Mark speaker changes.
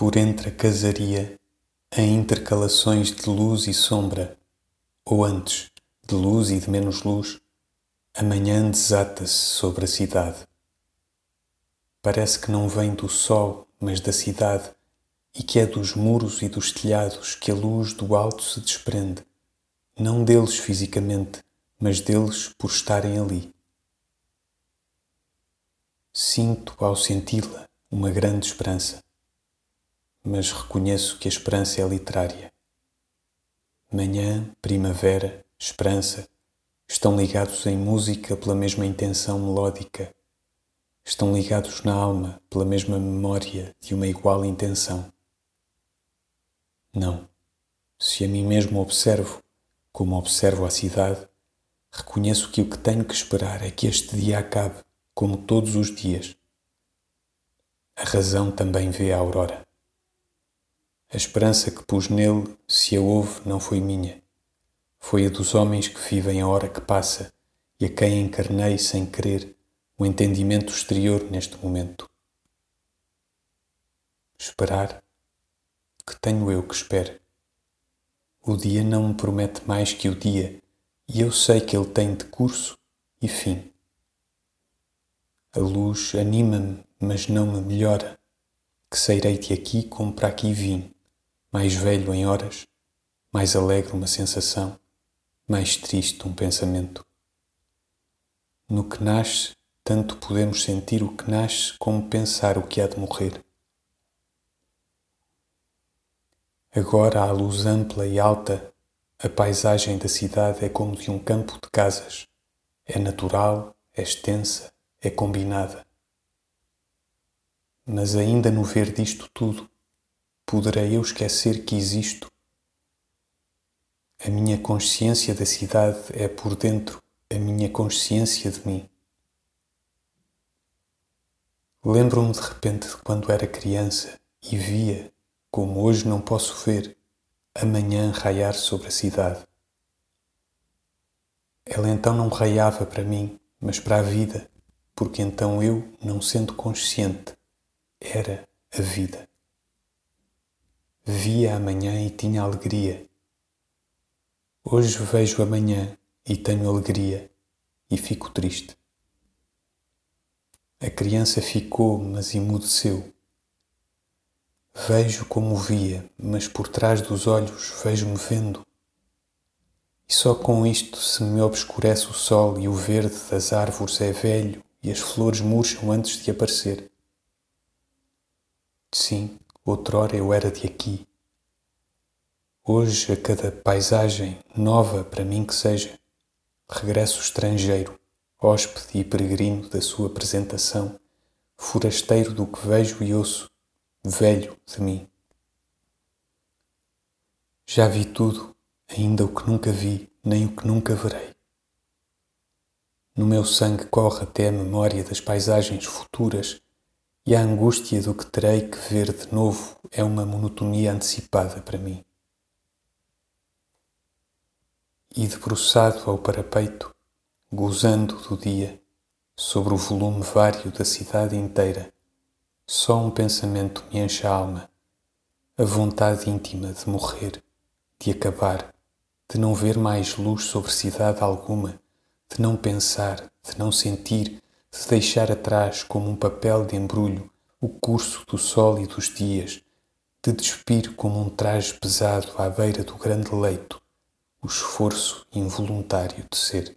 Speaker 1: por entre a casaria, em intercalações de luz e sombra, ou antes, de luz e de menos luz, a manhã desata-se sobre a cidade. Parece que não vem do sol, mas da cidade, e que é dos muros e dos telhados que a luz do alto se desprende, não deles fisicamente, mas deles por estarem ali. Sinto, ao senti-la, uma grande esperança, mas reconheço que a esperança é literária. Manhã, primavera, esperança estão ligados em música pela mesma intenção melódica, estão ligados na alma pela mesma memória de uma igual intenção. Não, se a mim mesmo observo, como observo a cidade, reconheço que o que tenho que esperar é que este dia acabe, como todos os dias. A razão também vê a aurora. A esperança que pus nele, se a houve, não foi minha. Foi a dos homens que vivem a hora que passa e a quem encarnei sem querer o entendimento exterior neste momento. Esperar que tenho eu que espere. O dia não me promete mais que o dia, e eu sei que ele tem decurso e fim. A luz anima-me, mas não me melhora, que sairei de aqui como para aqui vim, mais velho em horas, mais alegre uma sensação, mais triste um pensamento. No que nasce, tanto podemos sentir o que nasce como pensar o que há de morrer. Agora, à luz ampla e alta, a paisagem da cidade é como de um campo de casas. É natural, é extensa, é combinada. Mas ainda no ver disto tudo, poderei eu esquecer que existo? A minha consciência da cidade é por dentro a minha consciência de mim. Lembro-me de repente de quando era criança e via como hoje não posso ver amanhã raiar sobre a cidade. Ela então não raiava para mim, mas para a vida, porque então eu, não sendo consciente, era a vida. Via amanhã e tinha alegria. Hoje vejo amanhã e tenho alegria e fico triste. A criança ficou, mas emudeceu Vejo como via, mas por trás dos olhos vejo-me vendo. E só com isto se me obscurece o sol e o verde das árvores é velho e as flores murcham antes de aparecer. Sim, outrora eu era de aqui. Hoje, a cada paisagem, nova para mim que seja, regresso estrangeiro, hóspede e peregrino da sua apresentação, forasteiro do que vejo e ouço, velho de mim. Já vi tudo, ainda o que nunca vi, nem o que nunca verei. No meu sangue corre até a memória das paisagens futuras e a angústia do que terei que ver de novo é uma monotonia antecipada para mim. E debruçado ao parapeito, gozando do dia, sobre o volume vário da cidade inteira, só um pensamento me enche a alma, a vontade íntima de morrer, de acabar, de não ver mais luz sobre cidade alguma, de não pensar, de não sentir, de deixar atrás como um papel de embrulho o curso do sol e dos dias, de despir como um traje pesado à beira do grande leito o esforço involuntário de ser.